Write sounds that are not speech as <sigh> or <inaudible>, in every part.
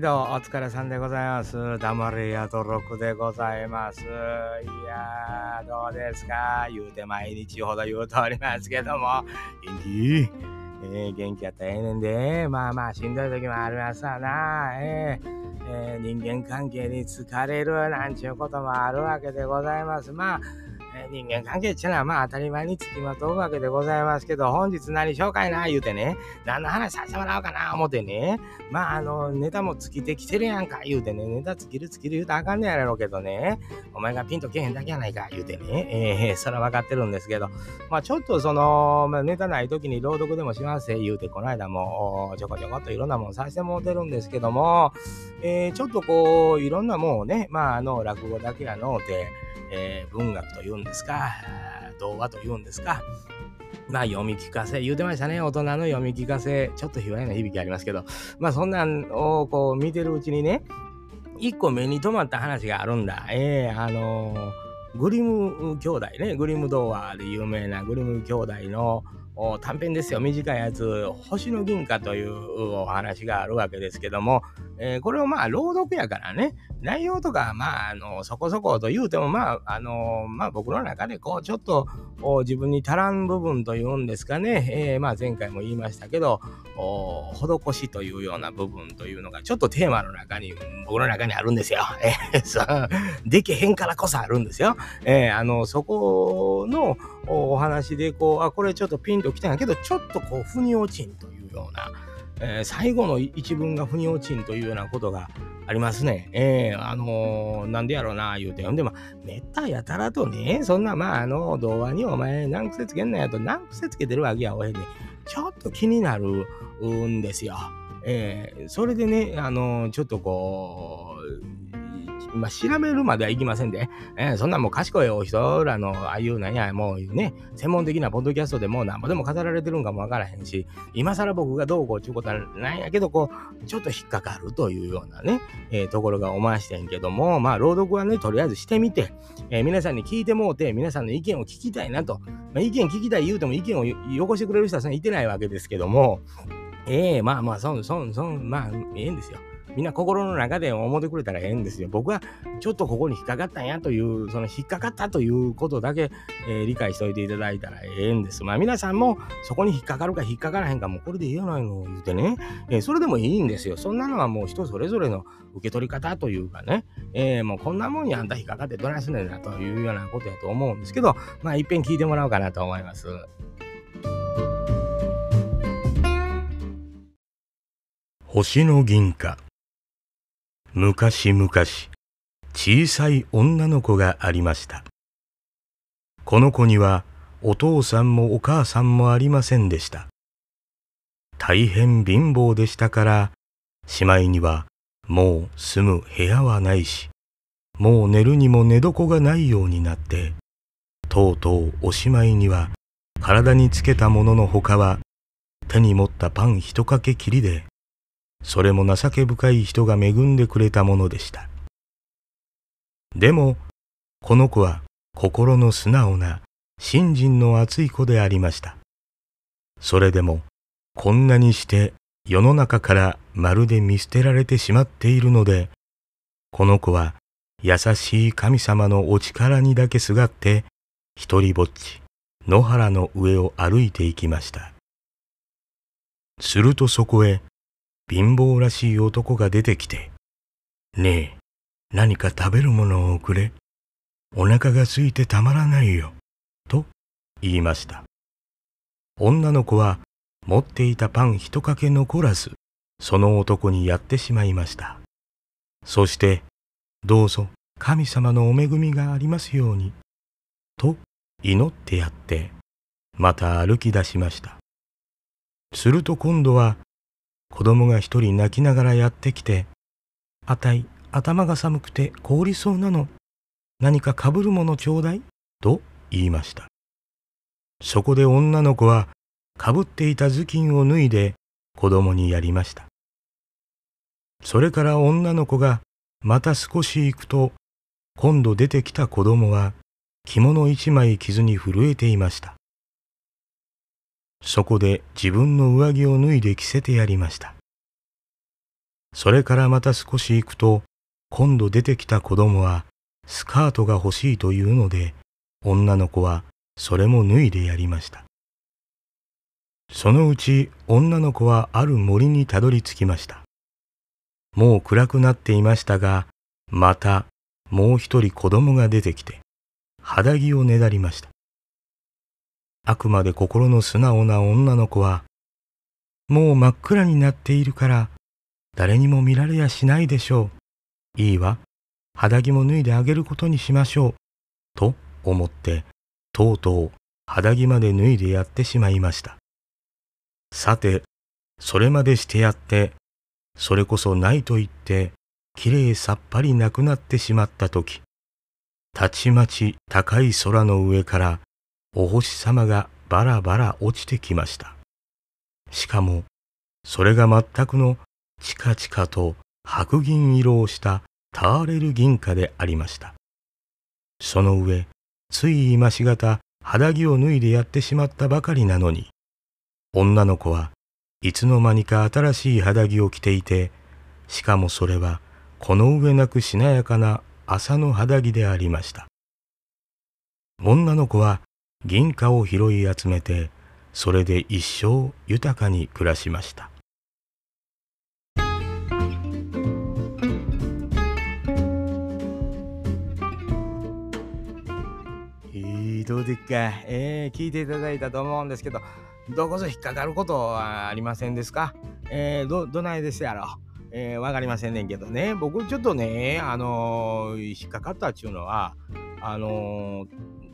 毎度お疲れさんでございます。黙れやとろくでございます。いやー、どうですか？言うて毎日ほど言うとおりますけども、元気えー、元気やったらええねんで、まあまあしんどい時もありますわな。えーえー人間関係に疲れるなんちゅうこともあるわけでございます。まあ、人間関係っていうのはまあ当たり前につきまとうわけでございますけど、本日何紹介な言うてね、何の話させてもらおうかな思ってね、まああの、ネタも尽きてきてるやんか言うてね、ネタ尽きる尽きる言うたらあかんねやろうけどね、お前がピンとけへんだけやないか言うてね、えー、それは分かってるんですけど、まあちょっとその、まあ、ネタない時に朗読でもします言うて、この間もちょこちょこっといろんなもんさせてもうてるんですけども、えーちょっとこう、いろんなもんをね、まああの、落語だけやのうて、えー文学というんですか、童話というんですか、まあ読み聞かせ、言うてましたね。大人の読み聞かせ、ちょっと卑猥な響きありますけど、まあそんなんをこう見てるうちにね、一個目に留まった話があるんだ。ええあのーグリム兄弟ね、グリム童話で有名なグリム兄弟の短編ですよ、短いやつ、星の銀貨というお話があるわけですけども、えーこれをまあ朗読やからね、内容とかまああのそこそこと言うてもまああのまあ僕の中でこうちょっと自分に足らん部分というんですかね、えーまあ前回も言いましたけどお施しというような部分というのがちょっとテーマの中に僕の中にあるんですよ。えーそうできへんからこそあるんですよ。えーあのそこのおお話でこうあこれちょっとピンときたんやけどちょっとこう腑に落ちんというような。えー最後の一文が腑に落ちんというようなことがありますね。えーあのーなんでやろうな、言うて。ほんで、まあ、めったやたらとね、そんな、まあ、あの、童話にお前、何癖つけんなやと、何癖つけてるわけや、おへんで、ちょっと気になるんですよ。えーそれでね、あのーちょっとこう、まあ、調べるまではいきませんで、えーそんなもう賢いお人らの、ああいうなんや、もうね、専門的なポッドキャストでもうなんぼでも語られてるんかもわからへんし、今更僕がどうこうっていうことはないんやけど、こう、ちょっと引っかかるというようなね、えーところがおましてんけども、まあ、朗読はね、とりあえずしてみて、えー皆さんに聞いてもうて、皆さんの意見を聞きたいなと。まあ、意見聞きたい言うても意見をよよこしてくれる人はそんないてないわけですけども、ええまあまあ、そん、そん、そん、まあ、ええんですよ。みんな心の中で思ってくれたらええんですよ。僕はちょっとここに引っかかったんやという、その引っかかったということだけ、えー理解しておいていただいたらええんです。まあ皆さんもそこに引っかかるか引っかからへんかもうこれでいいやないの言うてね、えーそれでもいいんですよ。そんなのはもう人それぞれの受け取り方というかね、えーもうこんなもんやあんた引っかかってどないすんねんなというようなことやと思うんですけど、まあいっぺん聞いてもらおうかなと思います。星の銀貨昔々小さい女の子がありました。この子にはお父さんもお母さんもありませんでした。大変貧乏でしたからしまいにはもう住む部屋はないしもう寝るにも寝床がないようになってとうとうおしまいには体につけたもののほかは手に持ったパン一かけきりでそれも情け深い人が恵んでくれたものでした。でも、この子は心の素直な、信心の厚い子でありました。それでも、こんなにして世の中からまるで見捨てられてしまっているので、この子は優しい神様のお力にだけすがって、一りぼっち、野原の上を歩いていきました。するとそこへ、貧乏らしい男が出てきて、ねえ、何か食べるものをくれ。お腹が空いてたまらないよ。と言いました。女の子は持っていたパン一かけ残らず、その男にやってしまいました。そして、どうぞ神様のお恵みがありますように。と祈ってやって、また歩き出しました。すると今度は子供が一人泣きながらやってきて、あたい、頭が寒くて凍りそうなの。何かかぶるものちょうだいと言いました。そこで女の子は、かぶっていた頭巾を脱いで子供にやりました。それから女の子がまた少し行くと、今度出てきた子供は着物一枚着ずに震えていました。そこで自分の上着を脱いで着せてやりました。それからまた少し行くと、今度出てきた子供は、スカートが欲しいというので、女の子はそれも脱いでやりました。そのうち女の子はある森にたどり着きました。もう暗くなっていましたが、またもう一人子供が出てきて、肌着をねだりました。あくまで心の素直な女の子は、もう真っ暗になっているから、誰にも見られやしないでしょう。いいわ、肌着も脱いであげることにしましょう。と思って、とうとう肌着まで脱いでやってしまいました。さて、それまでしてやって、それこそないと言って、きれいさっぱりなくなってしまったとき、たちまち高い空の上からお星様がバラバラ落ちてきました。しかも、それが全くのチカチカと白銀色をしたターレル銀貨でありました。その上、つい今しがた肌着を脱いでやってしまったばかりなのに、女の子はいつの間にか新しい肌着を着ていて、しかもそれはこの上なくしなやかな朝の肌着でありました。女の子は銀貨を拾い集めて、それで一生豊かに暮らしました。どうでっか、えー、聞いていただいたと思うんですけど、どこぞ引っかかることはありませんですか？えー、ど、どないですやろ？えー、わかりませんねんけどね、僕ちょっとね、あのー、引っかかったっちゅうのは、あのー、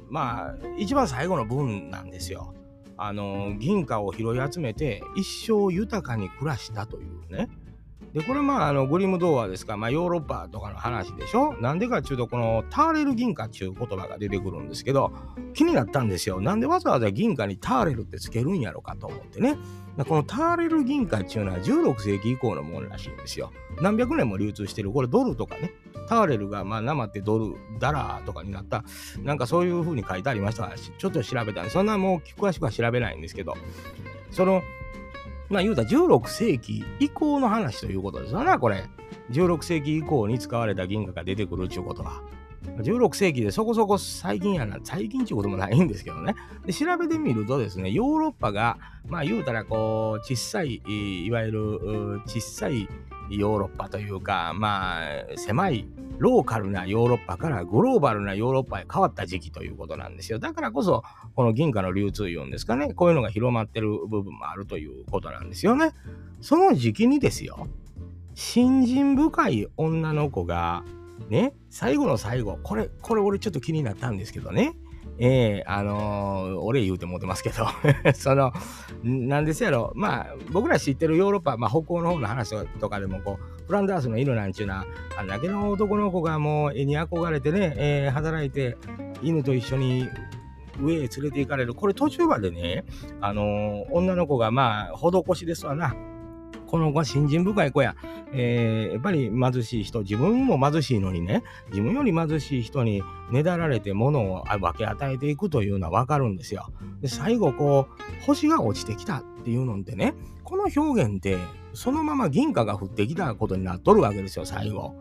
まあ、一番最後の文なんですよ。あの銀貨を拾い集めて一生豊かに暮らしたというね。で、これまあ、あの、グリム童話ですか、まあ、ヨーロッパとかの話でしょなんでかっていうと、このターレル銀貨っていう言葉が出てくるんですけど、気になったんですよ。なんでわざわざ銀貨にターレルってつけるんやろかと思ってね。このターレル銀貨っていうのは16世紀以降のものらしいんですよ。何百年も流通してる。これドルとかね。ターレルがまあ生ってドル、ダラーとかになった。なんかそういう風に書いてありましたちょっと調べたんで、そんなもう詳しくは調べないんですけど、そのまあ言うたら16世紀以降の話ということですよね、これ。16世紀以降に使われた銀河が出てくるっていうことは。16世紀でそこそこ最近やな、最近っていうこともないんですけどね。で調べてみるとですね、ヨーロッパが、まあ言うたらこう、小さい、いわゆる小さいヨーロッパというか、まあ狭いローカルなヨーロッパからグローバルなヨーロッパへ変わった時期ということなんですよ。だからこそ、この銀貨の流通いうんですかね、こういうのが広まってる部分もあるということなんですよね。その時期にですよ、信心深い女の子が、ね、最後の最後、これ、これ俺ちょっと気になったんですけどね、ええー、あのー、俺言うてもってますけど <laughs> その、なんですやろ、まあ、僕ら知ってるヨーロッパ、まあ、北欧の方の話とかでも、こう、フランダースの犬なんちゅうのは、あんだけの男の子がもう絵に憧れてね、えー、働いて、犬と一緒に上へ連れて行かれる。これ途中までね、あのー、女の子がまあ、施しですわな。この子は信心深い子や。えー、やっぱり貧しい人、自分も貧しいのにね、自分より貧しい人にねだられて物を分け与えていくというのはわかるんですよ。で、最後こう、星が落ちてきたっていうのってね、この表現ってそのまま銀貨が降ってきたことになっとるわけですよ、最後。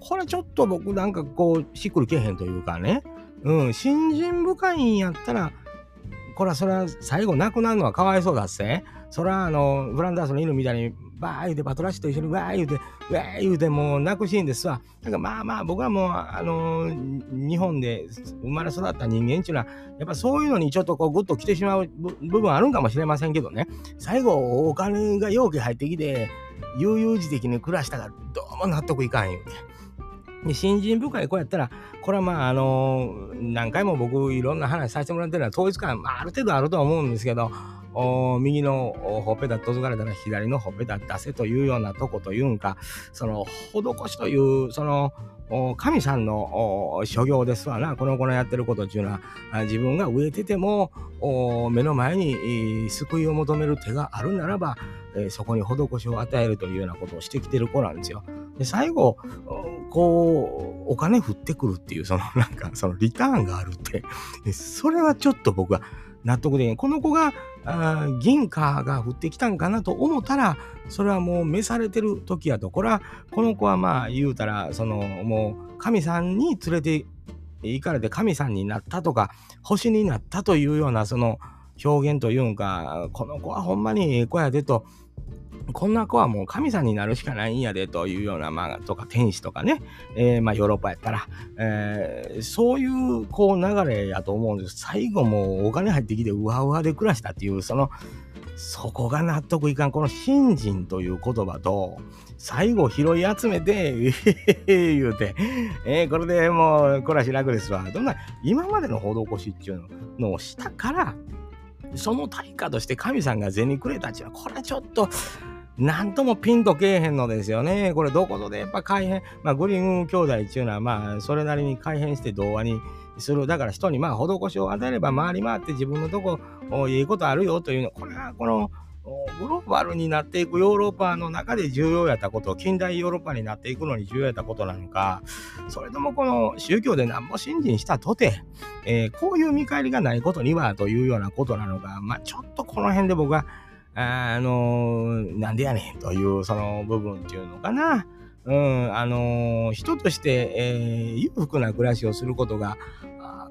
これちょっと僕なんかこう、しっくりけへんというかね、うん、信心深いんやったら、これはそれは最後亡くなるのはかわいそうだっせ。それはあの、フランダースの犬みたいにバー言うてバトラッシュと一緒にわー言うて、わー言うてもう泣くシーンですわ。だかまあまあ僕はもう、あの、日本で生まれ育った人間っていうのは、やっぱそういうのにちょっとこうグッと来てしまう部分あるんかもしれませんけどね。最後お金が容器入ってきて、悠々自適に暮らしたからどうも納得いかん言うて。で、信心深い子やったら、これはまあ、あのー、何回も僕いろんな話させてもらってるのは統一感、まあ、ある程度あるとは思うんですけど、右のほっぺたとずかれたら左のほっぺた出せというようなとこというんか、その施しという、その神さんの所業ですわな、この子のやってることっていうのは、自分が植えてても目の前に救いを求める手があるならば、えそこに施しを与えるというようなことをしてきてる子なんですよ。で、最後、こう、お金降ってくるっていう、その <laughs> なんか、そのリターンがあるって、それはちょっと僕は納得できん。この子があ銀貨が降ってきたんかなと思ったら、それはもう召されてる時やと。これは、この子はまあ言うたら、そのもう神さんに連れて行かれて神さんになったとか、星になったというようなその表現というんか、この子はほんまにええ子やでと、こんな子はもう神さんになるしかないんやでというような、まあ、とか天使とかね、えー、まあヨーロッパやったら、えー、そういうこう流れやと思うんです。最後もうお金入ってきてうわうわで暮らしたっていう、その、そこが納得いかん。この信心という言葉と、最後拾い集めて、え <laughs> へ言うて、えー、これでもう暮らし楽ですわ。どんな、今までの施しっていうのをしたから、その対価として神さんが銭くれたちは、これはちょっと、なんともピンとけえへんのですよね。これどことでやっぱ改変、まあグリーン兄弟っていうのはまあそれなりに改変して童話にする。だから人にまあ施しを与えれば回り回って自分のとこいいことあるよというの。これはこのグローバルになっていくヨーロッパの中で重要やったこと、近代ヨーロッパになっていくのに重要やったことなのか、それともこの宗教で何も信心したとて、えー、こういう見返りがないことにはというようなことなのか、まあちょっとこの辺で僕はあのー、なんでやねんというその部分っていうのかな。うん、あのー、人として、えー、裕福な暮らしをすることが、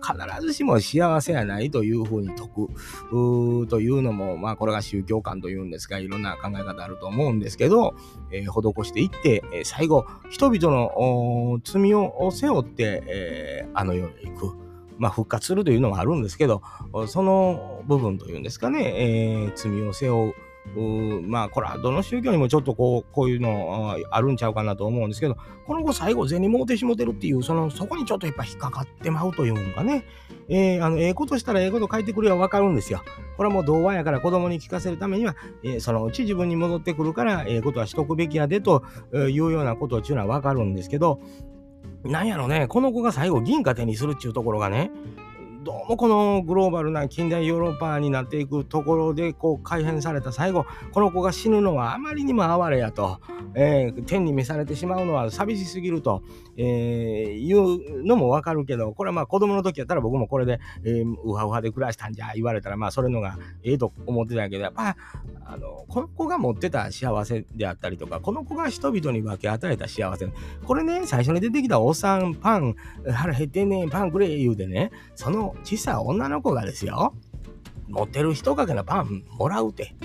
必ずしも幸せやないというふうに説くというのも、まあ、これが宗教観というんですが、いろんな考え方あると思うんですけど、えー、施していって、え最後、人々の罪を背負って、えー、あの世へ行く。まあ、復活するというのもあるんですけど、その部分というんですかね、えー、罪を背負う。まあこれはどの宗教にもちょっとこうこういうのあるんちゃうかなと思うんですけどこの子最後銭もうてしもてるっていうそのそこにちょっとやっぱ引っかかってまうというのがねえー、あのええことしたらええこと書いてくれば分かるんですよ。これはもう童話やから子供に聞かせるためには、えー、そのうち自分に戻ってくるからええことはしとくべきやでというようなことっていうのは分かるんですけどなんやろね、この子が最後銀貨手にするっていうところがね、どうもこのグローバルな近代ヨーロッパになっていくところでこう改変された最後この子が死ぬのはあまりにも哀れやと、えー、天に召されてしまうのは寂しすぎると、えー、いうのもわかるけどこれはまあ子供の時やったら僕もこれで、えー、ウハウハで暮らしたんじゃ言われたらまあそれのがええと思ってたけどやっぱあのこの子が持ってた幸せであったりとかこの子が人々に分け与えた幸せこれね最初に出てきたおっさんパン腹減ってんねんパンくれ言うてねその小さい女の子がですよ、持ってる人かけのパンもらうて。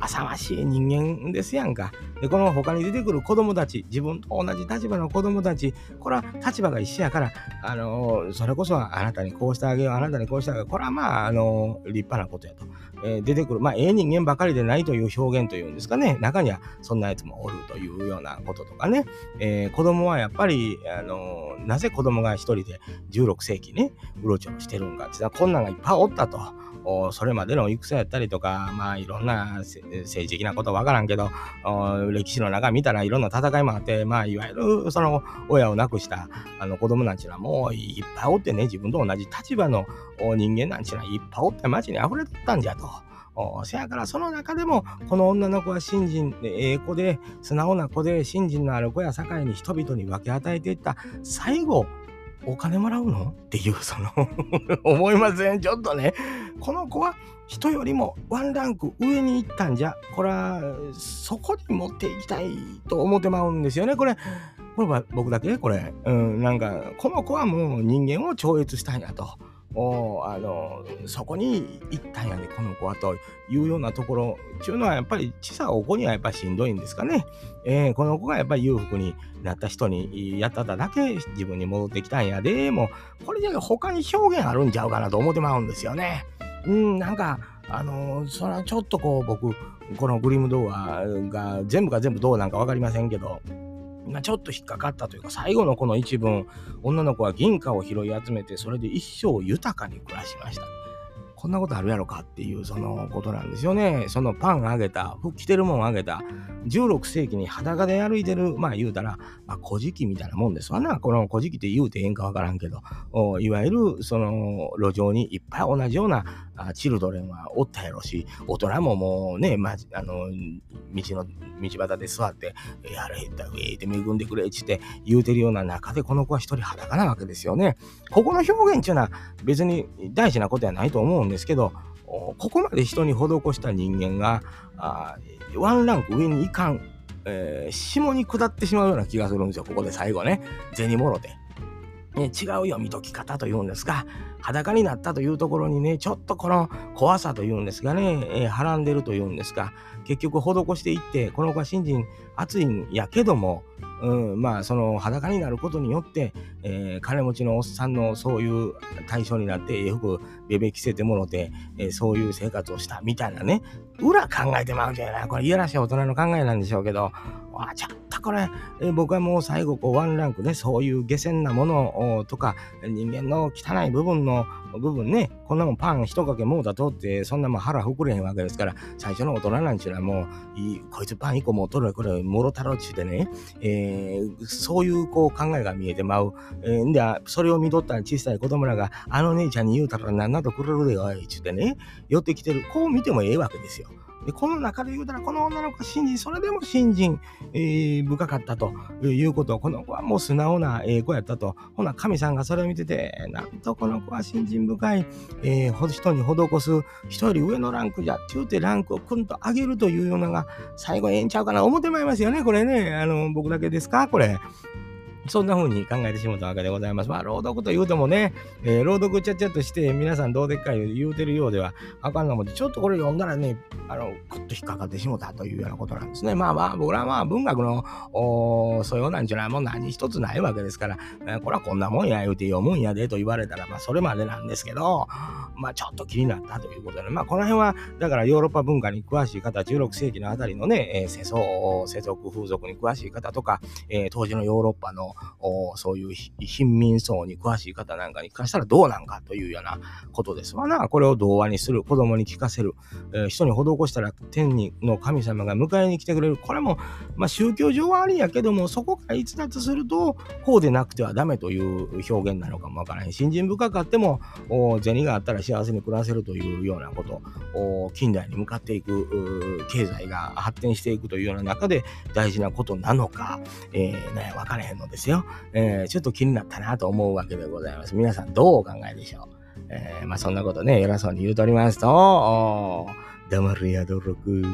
浅ましい人間ですやんか。で、この他に出てくる子供たち、自分と同じ立場の子供たち、これは立場が一緒やから、あのー、それこそあなたにこうしてあげよう、あなたにこうしてあげよう。これはまあ、あのー、立派なことやと。えー、出てくる、まあ、ええ人間ばかりでないという表現というんですかね。中にはそんなやつもおるというようなこととかね。え子供はやっぱり、あのなぜ子供が一人で16世紀ね、うろちょろしてるんかってこんなんがいっぱいおったと。それまでの戦やったりとか、まあいろんな政治的なことわからんけど、歴史の中見たらいろんな戦いもあって、まあいわゆるその親を亡くしたあの子供なんちゅうのはもういっぱいおってね、自分と同じ立場の人間なんちゅうのはいっぱいおって街に溢れてたんじゃと。せやからその中でもこの女の子は信心でええ子で素直な子で信心のある子や境に人々に分け与えていった最後お金もらうの？っていう、その <laughs> 思いません？ちょっとね、この子は人よりもワンランク上に行ったんじゃ、これはそこに持っていきたいと思ってまうんですよね、これ。これは僕だけ？これ。うん、なんか、この子はもう人間を超越したんやと。おあのそこに行ったんやねこの子はというようなところっていうのはやっぱり小さいお子にはやっぱりしんどいんですかね、えー、この子がやっぱり裕福になった人にやっただけ自分に戻ってきたんやでもこれじゃ他に表現あるんちゃうかなと思ってまうんですよね。うんなんかあのそれはちょっとこう僕このグリム童話が全部が全部どうなんか分かりませんけど。まあ、ちょっと引っかかったというか、最後のこの一文、女の子は銀貨を拾い集めて、それで一生豊かに暮らしました。こんなことあるやろかっていうそのことなんですよね。そのパンあげた、服着てるもんあげた、16世紀に裸で歩いてる、まあ言うたら、まあ、古事記みたいなもんですわな。この古事記って言うてええんかわからんけど、いわゆるその路上にいっぱい同じようなチルドレンはおったやろし、大人ももうね、まあ、の、道の、道端で座って、やれった、上って恵んでくれっちって言うてるような中で、この子は一人裸なわけですよね。ここの表現っていうのは別に大事なことやないと思うんですけど、ここまで人に施した人間がワンランク上にいかん、えー、下に下ってしまうような気がするんですよここで最後ね銭もろて。ね、違う読み解き方というんですが裸になったというところにねちょっとこの怖さというんですがね、え、はらんでるというんですが結局施していってこの子は信心熱いんやけどもうん、まあその裸になることによって、えー、金持ちのおっさんのそういう対象になってええ服ベベ着せてもろて、えー、そういう生活をしたみたいなね裏考えてまうんじゃないこれいやらしい大人の考えなんでしょうけど。あちょこれ、え、僕はもう最後こうワンランクねそういう下船なものとか人間の汚い部分の部分ねこんなもんパン一かけもうだとってそんなもん腹膨れへんわけですから最初の大人なんちゅうのはもういこいつパン一個もう取るこれもろたろっちゅうてね、えー、そういうこう考えが見えてまう、えー、んでそれを見とった小さい子供らがあの姉ちゃんに言うたら何なとくれるでよいちゅうてね寄ってきてるこう見てもええわけですよ。でこの中で言うたら、この女の子は信心、それでも信心、えー、深かったということ、この子はもう素直な、えー、子やったと。ほな、神さんがそれを見てて、なんとこの子は信心深い、えー、人に施す人より上のランクじゃって言うてランクをくんと上げるというようなのが最後ええんちゃうかな思ってまいりますよね、これね。あの、僕だけですかこれ。そんな風に考えてしまったわけでございます。まあ、朗読と言うてもね、えー、朗読ちゃっちゃとして皆さんどうでっかい言うてるようではあかんのもちょっとこれ読んだらね、あの、くっと引っかかってしもたというようなことなんですね。まあまあ、僕らは文学の素養なんじゃないもん何一つないわけですから、えー、これはこんなもんや言うて読むんやでと言われたら、まあそれまでなんですけど、まあちょっと気になったということで、まあこの辺は、だからヨーロッパ文化に詳しい方、16世紀のあたりのね、えー、世相、世俗、風俗に詳しい方とか、えー、当時のヨーロッパのそういう貧民層に詳しい方なんかに関したらどうなんかというようなことですわな。これを童話にする、子供に聞かせる、えー、人に施したら天にの神様が迎えに来てくれる。これも、まあ、宗教上はありんやけども、そこから逸脱すると、こうでなくてはダメという表現なのかもわからへん。信心深かっても、銭があったら幸せに暮らせるというようなこと、近代に向かっていく、経済が発展していくというような中で大事なことなのか、えー、ね、わからへんのですですよ。えーちょっと気になったなと思うわけでございます。皆さんどうお考えでしょう？えー、まあそんなことね、偉そうに言うとりますと、黙るやどろく、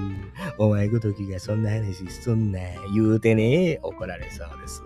お前ごときがそんな話すんな、言うてね、怒られそうです。